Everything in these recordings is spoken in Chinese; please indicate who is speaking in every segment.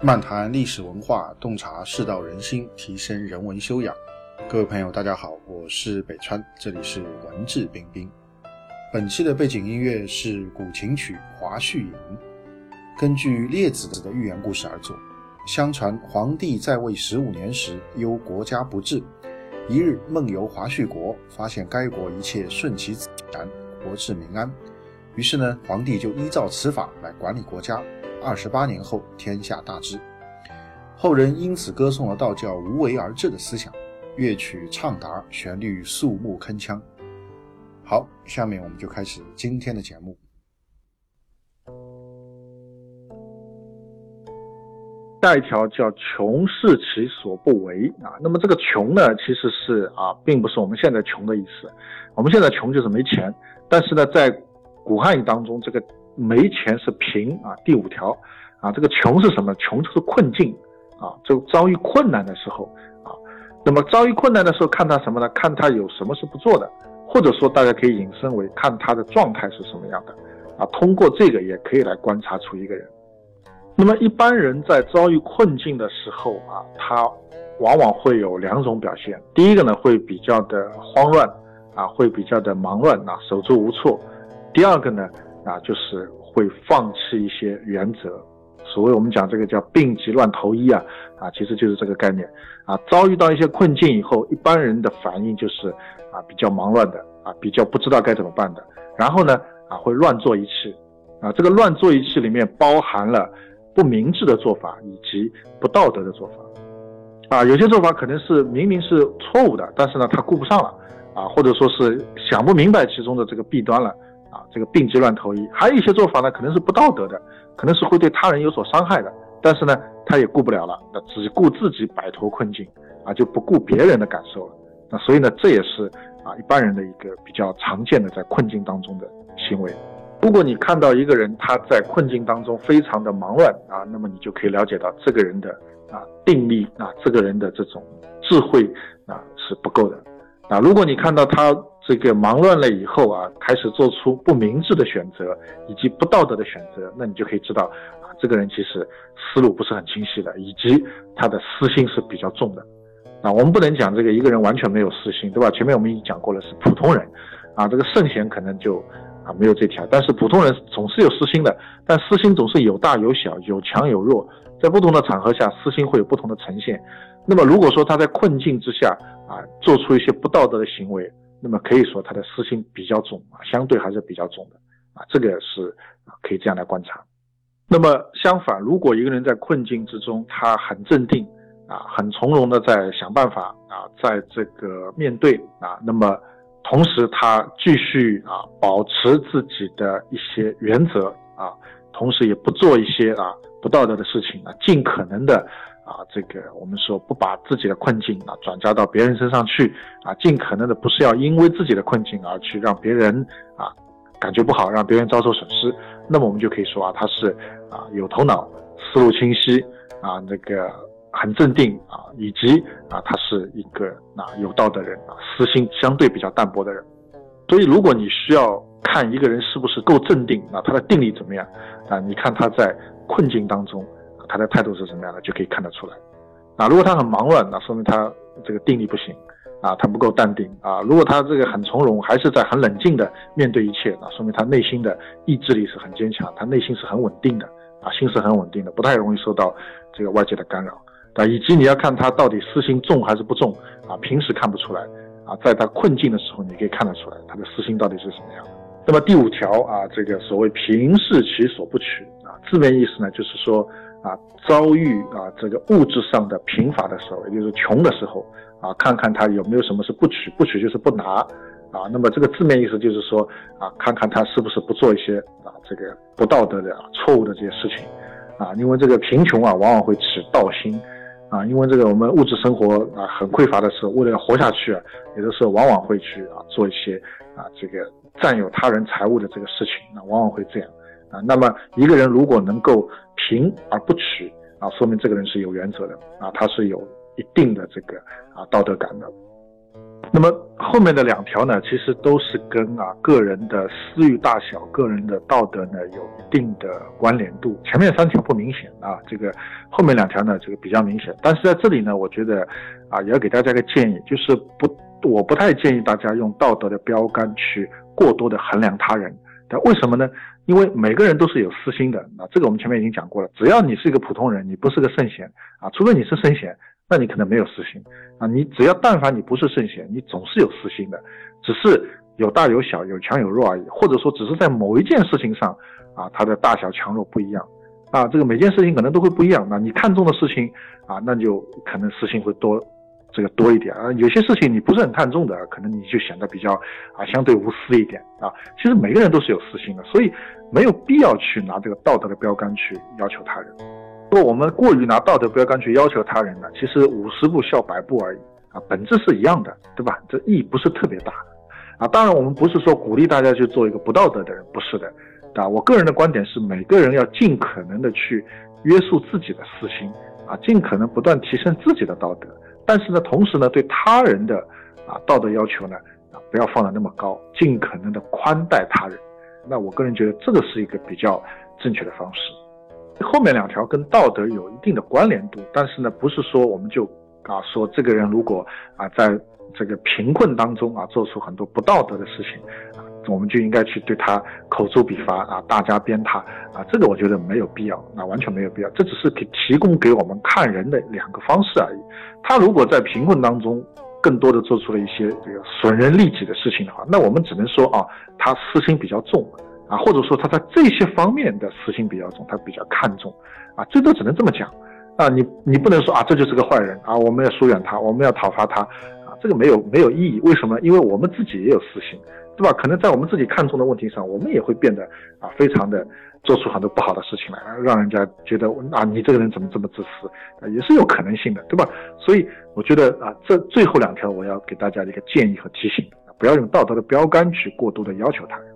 Speaker 1: 漫谈历史文化，洞察世道人心，提升人文修养。各位朋友，大家好，我是北川，这里是文质彬彬。本期的背景音乐是古琴曲《华胥引》，根据列子的寓言故事而作。相传皇帝在位十五年时，忧国家不治，一日梦游华胥国，发现该国一切顺其自然，国治民安。于是呢，皇帝就依照此法来管理国家。二十八年后，天下大治。后人因此歌颂了道教无为而治的思想，乐曲畅达，旋律肃穆铿锵。好，下面我们就开始今天的节目。
Speaker 2: 下一条叫“穷是其所不为”啊，那么这个“穷”呢，其实是啊，并不是我们现在穷的意思。我们现在穷就是没钱，但是呢，在古汉语当中，这个。没钱是贫啊，第五条啊，这个穷是什么？穷就是困境啊，就遭遇困难的时候啊。那么遭遇困难的时候，看他什么呢？看他有什么是不做的，或者说大家可以引申为看他的状态是什么样的啊。通过这个也可以来观察出一个人。那么一般人在遭遇困境的时候啊，他往往会有两种表现。第一个呢，会比较的慌乱啊，会比较的忙乱啊，手足无措。第二个呢？啊，就是会放弃一些原则，所谓我们讲这个叫病急乱投医啊，啊，其实就是这个概念啊。遭遇到一些困境以后，一般人的反应就是啊，比较忙乱的啊，比较不知道该怎么办的，然后呢，啊，会乱做一气，啊，这个乱做一气里面包含了不明智的做法以及不道德的做法，啊，有些做法可能是明明是错误的，但是呢，他顾不上了，啊，或者说是想不明白其中的这个弊端了。啊，这个病急乱投医，还有一些做法呢，可能是不道德的，可能是会对他人有所伤害的，但是呢，他也顾不了了，那只顾自己摆脱困境，啊，就不顾别人的感受了。那所以呢，这也是啊一般人的一个比较常见的在困境当中的行为。如果你看到一个人他在困境当中非常的忙乱啊，那么你就可以了解到这个人的啊定力啊，这个人的这种智慧啊是不够的。啊，如果你看到他。这个忙乱了以后啊，开始做出不明智的选择以及不道德的选择，那你就可以知道啊，这个人其实思路不是很清晰的，以及他的私心是比较重的。啊，我们不能讲这个一个人完全没有私心，对吧？前面我们已经讲过了，是普通人，啊，这个圣贤可能就啊没有这条，但是普通人总是有私心的，但私心总是有大有小，有强有弱，在不同的场合下，私心会有不同的呈现。那么如果说他在困境之下啊，做出一些不道德的行为，那么可以说他的私心比较重啊，相对还是比较重的啊，这个是可以这样来观察。那么相反，如果一个人在困境之中，他很镇定啊，很从容的在想办法啊，在这个面对啊，那么同时他继续啊保持自己的一些原则啊，同时也不做一些啊不道德的事情啊，尽可能的。啊，这个我们说不把自己的困境啊转嫁到别人身上去啊，尽可能的不是要因为自己的困境而去让别人啊感觉不好，让别人遭受损失。那么我们就可以说啊，他是啊有头脑、思路清晰啊，那个很镇定啊，以及啊他是一个啊有道的人啊，私心相对比较淡薄的人。所以如果你需要看一个人是不是够镇定啊，他的定力怎么样啊？你看他在困境当中。他的态度是什么样的，就可以看得出来。啊，如果他很忙乱，那说明他这个定力不行，啊，他不够淡定啊。如果他这个很从容，还是在很冷静的面对一切，那说明他内心的意志力是很坚强，他内心是很稳定的，啊，心是很稳定的，不太容易受到这个外界的干扰。啊，以及你要看他到底私心重还是不重，啊，平时看不出来，啊，在他困境的时候，你可以看得出来他的私心到底是什么样的。那么第五条啊，这个所谓平视其所不取啊，字面意思呢，就是说。啊，遭遇啊这个物质上的贫乏的时候，也就是穷的时候啊，看看他有没有什么是不取，不取就是不拿啊。那么这个字面意思就是说啊，看看他是不是不做一些啊这个不道德的、错误的这些事情啊。因为这个贫穷啊，往往会起盗心啊。因为这个我们物质生活啊很匮乏的时候，为了活下去啊，有的时候往往会去啊做一些啊这个占有他人财物的这个事情，那往往会这样。啊，那么一个人如果能够贫而不取啊，说明这个人是有原则的啊，他是有一定的这个啊道德感的。那么后面的两条呢，其实都是跟啊个人的私欲大小、个人的道德呢有一定的关联度。前面三条不明显啊，这个后面两条呢，这个比较明显。但是在这里呢，我觉得啊，也要给大家个建议，就是不，我不太建议大家用道德的标杆去过多的衡量他人。但为什么呢？因为每个人都是有私心的啊，这个我们前面已经讲过了。只要你是一个普通人，你不是个圣贤啊，除非你是圣贤。那你可能没有私心啊，你只要但凡你不是圣贤，你总是有私心的，只是有大有小，有强有弱而已，或者说只是在某一件事情上啊，它的大小强弱不一样啊，这个每件事情可能都会不一样。那你看重的事情啊，那就可能私心会多，这个多一点啊。有些事情你不是很看重的，可能你就显得比较啊相对无私一点啊。其实每个人都是有私心的，所以没有必要去拿这个道德的标杆去要求他人。若我们过于拿道德标杆去要求他人呢，其实五十步笑百步而已啊，本质是一样的，对吧？这意义不是特别大啊。当然，我们不是说鼓励大家去做一个不道德的人，不是的啊。我个人的观点是，每个人要尽可能的去约束自己的私心啊，尽可能不断提升自己的道德。但是呢，同时呢，对他人的啊道德要求呢啊不要放得那么高，尽可能的宽待他人。那我个人觉得这个是一个比较正确的方式。后面两条跟道德有一定的关联度，但是呢，不是说我们就啊说这个人如果啊在这个贫困当中啊做出很多不道德的事情啊，我们就应该去对他口诛笔伐啊，大加鞭挞啊，这个我觉得没有必要，那完全没有必要，这只是给提供给我们看人的两个方式而已。他如果在贫困当中更多的做出了一些这个损人利己的事情的话，那我们只能说啊，他私心比较重。啊，或者说他在这些方面的私心比较重，他比较看重，啊，最多只能这么讲，啊，你你不能说啊，这就是个坏人啊，我们要疏远他，我们要讨伐他，这个没有没有意义，为什么？因为我们自己也有私心，对吧？可能在我们自己看重的问题上，我们也会变得啊，非常的做出很多不好的事情来，让人家觉得啊，你这个人怎么这么自私，啊，也是有可能性的，对吧？所以我觉得啊，这最后两条我要给大家的一个建议和提醒，不要用道德的标杆去过度的要求他人。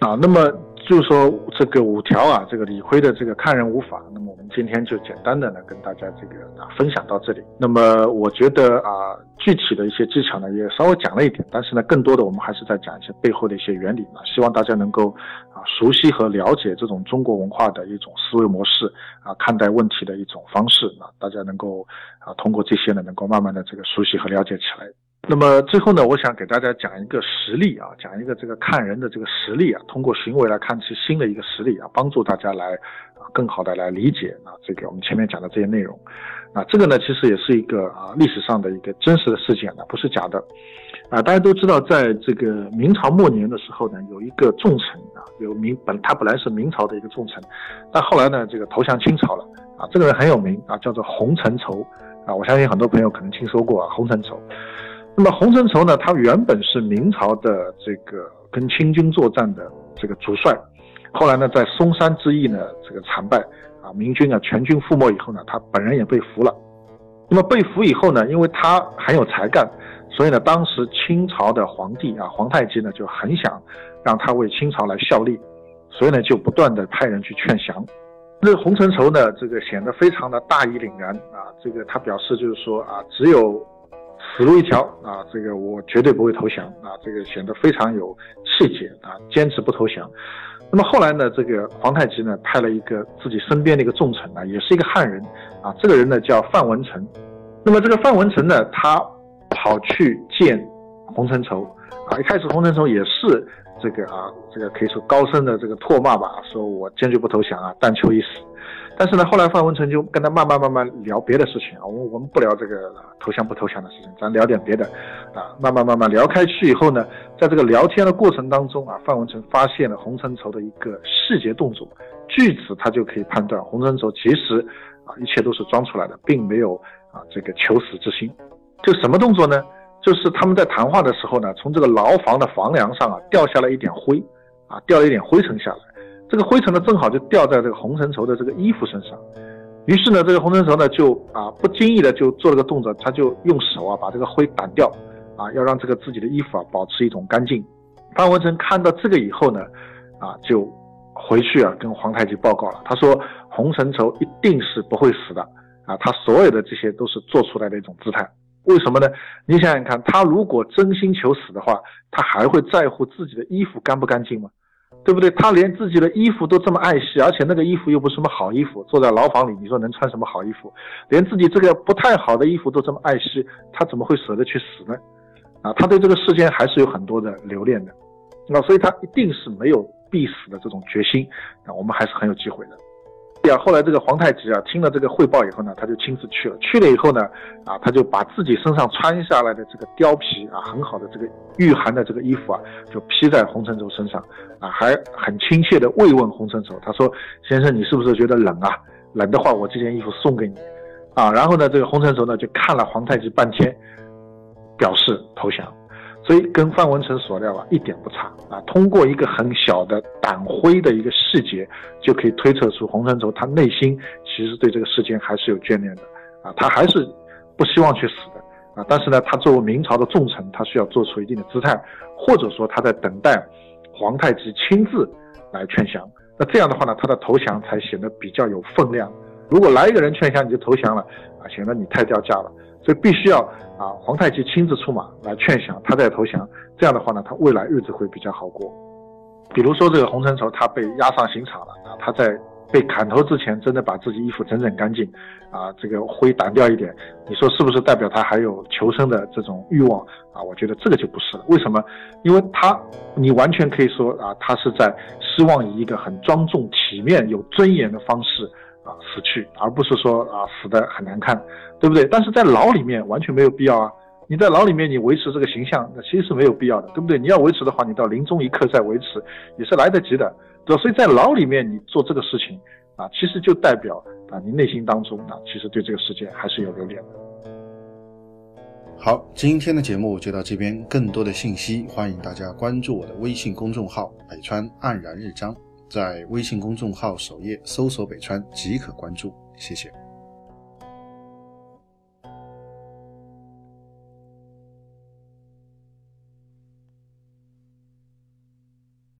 Speaker 2: 啊，那么就是说这个五条啊，这个理亏的这个看人无法。那么今天就简单的呢跟大家这个啊分享到这里。那么我觉得啊，具体的一些技巧呢也稍微讲了一点，但是呢，更多的我们还是在讲一些背后的一些原理呢，希望大家能够啊熟悉和了解这种中国文化的一种思维模式啊，看待问题的一种方式啊，大家能够啊通过这些呢，能够慢慢的这个熟悉和了解起来。那么最后呢，我想给大家讲一个实例啊，讲一个这个看人的这个实例啊，通过行为来看其新的一个实例啊，帮助大家来更好的来理解啊这个我们前面讲的这些内容。啊，这个呢其实也是一个啊历史上的一个真实的事件呢，不是假的。啊，大家都知道，在这个明朝末年的时候呢，有一个重臣啊，有明本他本来是明朝的一个重臣，但后来呢这个投降清朝了啊，这个人很有名啊，叫做洪承畴啊，我相信很多朋友可能听说过啊，洪承畴。那么洪承畴呢，他原本是明朝的这个跟清军作战的这个主帅，后来呢，在嵩山之役呢，这个惨败啊，明军啊全军覆没以后呢，他本人也被俘了。那么被俘以后呢，因为他很有才干，所以呢，当时清朝的皇帝啊，皇太极呢就很想让他为清朝来效力，所以呢，就不断的派人去劝降。那洪承畴呢，这个显得非常的大义凛然啊，这个他表示就是说啊，只有。死路一条啊！这个我绝对不会投降啊！这个显得非常有气节啊，坚持不投降。那么后来呢，这个皇太极呢派了一个自己身边的一个重臣啊，也是一个汉人啊，这个人呢叫范文成。那么这个范文成呢，他跑去见洪承畴啊，一开始洪承畴也是这个啊，这个可以说高声的这个唾骂吧，说我坚决不投降啊，但求一死。但是呢，后来范文成就跟他慢慢慢慢聊别的事情啊，我我们不聊这个投降不投降的事情，咱聊点别的，啊，慢慢慢慢聊开去以后呢，在这个聊天的过程当中啊，范文成发现了洪承畴的一个细节动作，据此他就可以判断洪承畴其实啊一切都是装出来的，并没有啊这个求死之心。就什么动作呢？就是他们在谈话的时候呢，从这个牢房的房梁上啊掉下了一点灰，啊掉了一点灰尘下来。这个灰尘呢，正好就掉在这个洪承畴的这个衣服身上，于是呢，这个洪承畴呢就啊不经意的就做了个动作，他就用手啊把这个灰掸掉，啊要让这个自己的衣服啊保持一种干净。范文成看到这个以后呢，啊就回去啊跟皇太极报告了，他说洪承畴一定是不会死的，啊他所有的这些都是做出来的一种姿态。为什么呢？你想想看，他如果真心求死的话，他还会在乎自己的衣服干不干净吗？对不对？他连自己的衣服都这么爱惜，而且那个衣服又不是什么好衣服，坐在牢房里，你说能穿什么好衣服？连自己这个不太好的衣服都这么爱惜，他怎么会舍得去死呢？啊，他对这个世间还是有很多的留恋的，那所以他一定是没有必死的这种决心。啊，我们还是很有机会的。啊，后来这个皇太极啊，听了这个汇报以后呢，他就亲自去了。去了以后呢，啊，他就把自己身上穿下来的这个貂皮啊，很好的这个御寒的这个衣服啊，就披在洪承畴身上，啊，还很亲切的慰问洪承畴。他说：“先生，你是不是觉得冷啊？冷的话，我这件衣服送给你。”啊，然后呢，这个洪承畴呢就看了皇太极半天，表示投降。所以跟范文成所料啊一点不差啊！通过一个很小的党徽的一个细节，就可以推测出洪承畴他内心其实对这个事件还是有眷恋的啊，他还是不希望去死的啊。但是呢，他作为明朝的重臣，他需要做出一定的姿态，或者说他在等待皇太极亲自来劝降。那这样的话呢，他的投降才显得比较有分量。如果来一个人劝降你就投降了啊，显得你太掉价了。所以必须要啊，皇太极亲自出马来劝降，他再投降。这样的话呢，他未来日子会比较好过。比如说这个洪承畴，他被押上刑场了啊，他在被砍头之前，真的把自己衣服整整干净，啊，这个灰掸掉一点，你说是不是代表他还有求生的这种欲望啊？我觉得这个就不是了。为什么？因为他，你完全可以说啊，他是在希望以一个很庄重、体面、有尊严的方式。啊，死去，而不是说啊死的很难看，对不对？但是在牢里面完全没有必要啊！你在牢里面，你维持这个形象，那其实是没有必要的，对不对？你要维持的话，你到临终一刻再维持也是来得及的，对吧？所以在牢里面你做这个事情啊，其实就代表啊你内心当中啊其实对这个世界还是有留恋的。
Speaker 1: 好，今天的节目就到这边，更多的信息欢迎大家关注我的微信公众号“北川黯然日章”。在微信公众号首页搜索“北川”即可关注，谢谢。